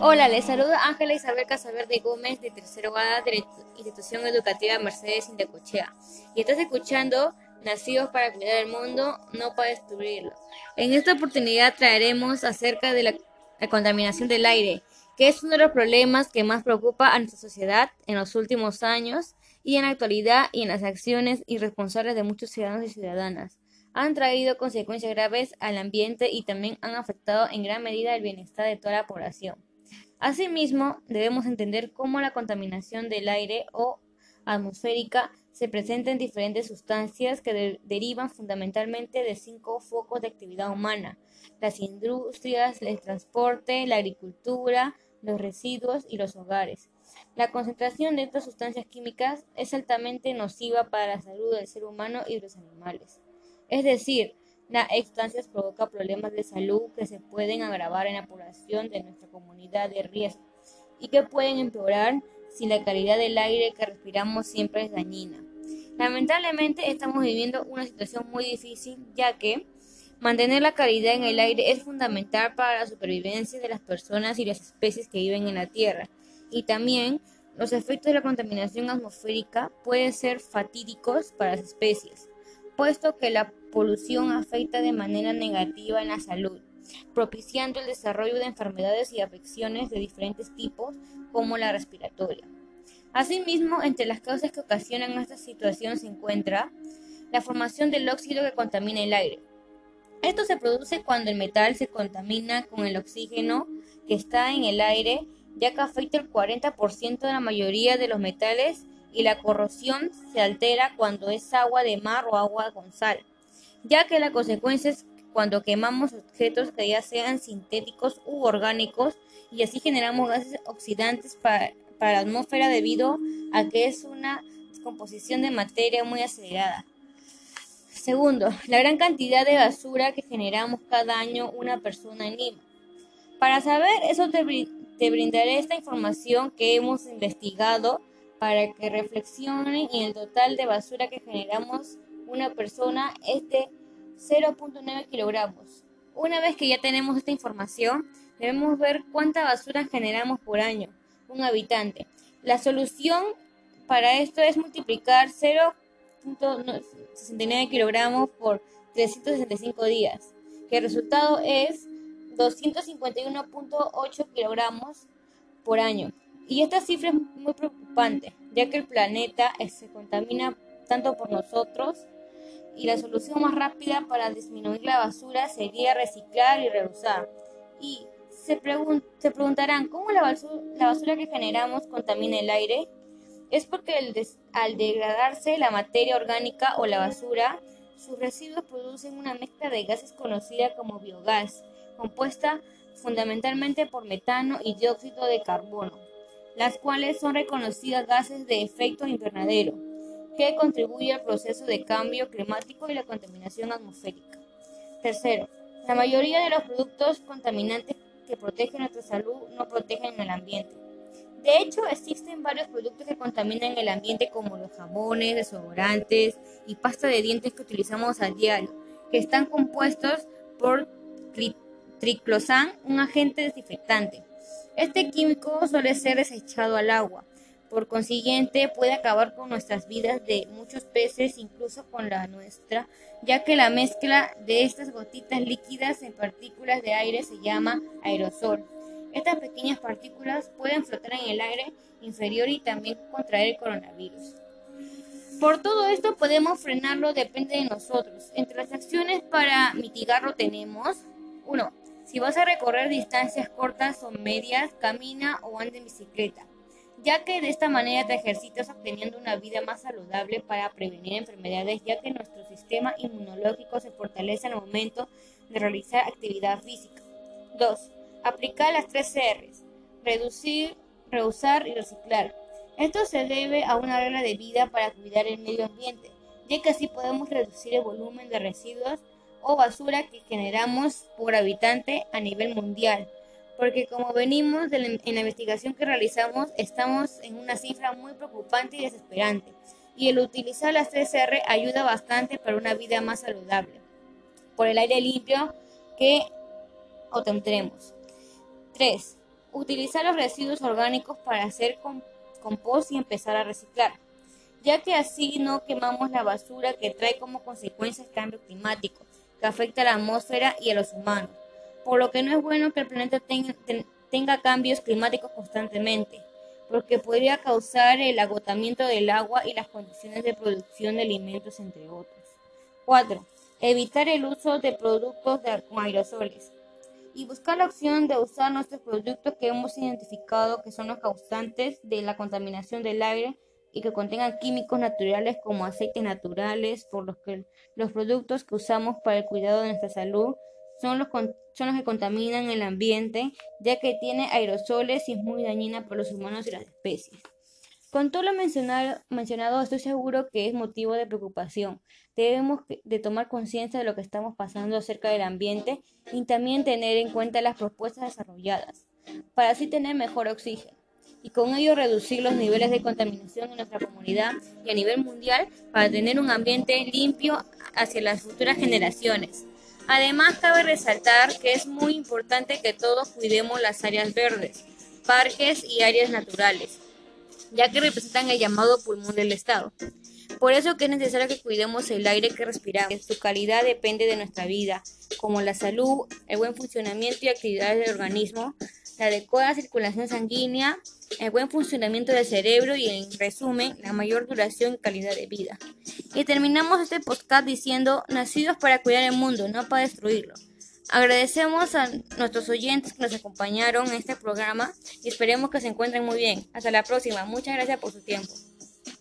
Hola, les saluda Ángela Isabel Casaverde Gómez de tercero grado de la institución educativa Mercedes Indecochea y estás escuchando Nacidos para cuidar el mundo, no para destruirlo. En esta oportunidad traeremos acerca de la, la contaminación del aire, que es uno de los problemas que más preocupa a nuestra sociedad en los últimos años y en la actualidad y en las acciones irresponsables de muchos ciudadanos y ciudadanas han traído consecuencias graves al ambiente y también han afectado en gran medida el bienestar de toda la población. Asimismo, debemos entender cómo la contaminación del aire o atmosférica se presenta en diferentes sustancias que derivan fundamentalmente de cinco focos de actividad humana, las industrias, el transporte, la agricultura, los residuos y los hogares. La concentración de estas sustancias químicas es altamente nociva para la salud del ser humano y de los animales. Es decir, la sustancias provoca problemas de salud que se pueden agravar en la población de nuestra comunidad de riesgo y que pueden empeorar si la calidad del aire que respiramos siempre es dañina. Lamentablemente estamos viviendo una situación muy difícil ya que mantener la calidad en el aire es fundamental para la supervivencia de las personas y las especies que viven en la Tierra y también los efectos de la contaminación atmosférica pueden ser fatídicos para las especies puesto que la polución afecta de manera negativa en la salud, propiciando el desarrollo de enfermedades y afecciones de diferentes tipos, como la respiratoria. Asimismo, entre las causas que ocasionan esta situación se encuentra la formación del óxido que contamina el aire. Esto se produce cuando el metal se contamina con el oxígeno que está en el aire, ya que afecta el 40% de la mayoría de los metales y la corrosión se altera cuando es agua de mar o agua con sal, ya que la consecuencia es cuando quemamos objetos que ya sean sintéticos u orgánicos y así generamos gases oxidantes para, para la atmósfera debido a que es una descomposición de materia muy acelerada. Segundo, la gran cantidad de basura que generamos cada año una persona en Lima. Para saber eso te, te brindaré esta información que hemos investigado para que reflexionen y el total de basura que generamos una persona es de 0.9 kilogramos. Una vez que ya tenemos esta información, debemos ver cuánta basura generamos por año, un habitante. La solución para esto es multiplicar 0.69 kilogramos por 365 días, que el resultado es 251.8 kilogramos por año. Y esta cifra es muy preocupante, ya que el planeta se contamina tanto por nosotros y la solución más rápida para disminuir la basura sería reciclar y reusar. Y se, preguntarán, ¿cómo la basura, que generamos contamina el aire? Es porque al degradarse la materia orgánica o la basura, sus residuos producen una mezcla de gases conocida como biogás, compuesta fundamentalmente por metano y dióxido de carbono las cuales son reconocidas gases de efecto invernadero, que contribuyen al proceso de cambio climático y la contaminación atmosférica. Tercero, la mayoría de los productos contaminantes que protegen nuestra salud no protegen el ambiente. De hecho, existen varios productos que contaminan el ambiente como los jabones, desodorantes y pasta de dientes que utilizamos a diario, que están compuestos por triclosan, un agente desinfectante. Este químico suele ser desechado al agua. Por consiguiente, puede acabar con nuestras vidas de muchos peces, incluso con la nuestra, ya que la mezcla de estas gotitas líquidas en partículas de aire se llama aerosol. Estas pequeñas partículas pueden flotar en el aire inferior y también contraer el coronavirus. Por todo esto podemos frenarlo, depende de nosotros. Entre las acciones para mitigarlo tenemos 1. Si vas a recorrer distancias cortas o medias, camina o anda en bicicleta, ya que de esta manera te ejercitas obteniendo una vida más saludable para prevenir enfermedades, ya que nuestro sistema inmunológico se fortalece al momento de realizar actividad física. 2. Aplicar las tres R's, reducir, reusar y reciclar. Esto se debe a una regla de vida para cuidar el medio ambiente, ya que así podemos reducir el volumen de residuos o basura que generamos por habitante a nivel mundial. Porque como venimos en la investigación que realizamos, estamos en una cifra muy preocupante y desesperante. Y el utilizar las 3R ayuda bastante para una vida más saludable. Por el aire limpio que obtendremos. 3. Utilizar los residuos orgánicos para hacer compost y empezar a reciclar, ya que así no quemamos la basura que trae como consecuencia el cambio climático, que afecta a la atmósfera y a los humanos, por lo que no es bueno que el planeta tenga, cambios climáticos constantemente, porque podría causar el agotamiento del agua y las condiciones de producción de alimentos, entre otros. 4. Evitar el uso de productos con aerosoles y buscar la opción de usar nuestros productos que hemos identificado que son los causantes de la contaminación del aire y que contengan químicos naturales como aceites naturales, por los que los productos que usamos para el cuidado de nuestra salud son los, que contaminan el ambiente, ya que tiene aerosoles y es muy dañina para los humanos y las especies. Con todo lo mencionado, mencionado, estoy seguro que es motivo de preocupación. Debemos de tomar conciencia de lo que estamos pasando acerca del ambiente y también tener en cuenta las propuestas desarrolladas, para así tener mejor oxígeno y con ello reducir los niveles de contaminación en nuestra comunidad y a nivel mundial para tener un ambiente limpio hacia las futuras generaciones. Además, cabe resaltar que es muy importante que todos cuidemos las áreas verdes, parques y áreas naturales, ya que representan el llamado pulmón del Estado. Por eso que es necesario que cuidemos el aire que respiramos. Su calidad depende de nuestra vida, como la salud, el buen funcionamiento y actividades del organismo, la adecuada circulación sanguínea, el buen funcionamiento del cerebro y, en resumen, la mayor duración y calidad de vida. Y terminamos este podcast diciendo, nacidos para cuidar el mundo, no para destruirlo. Agradecemos a nuestros oyentes que nos acompañaron en este programa y esperemos que se encuentren muy bien. Hasta la próxima. Muchas gracias por su tiempo.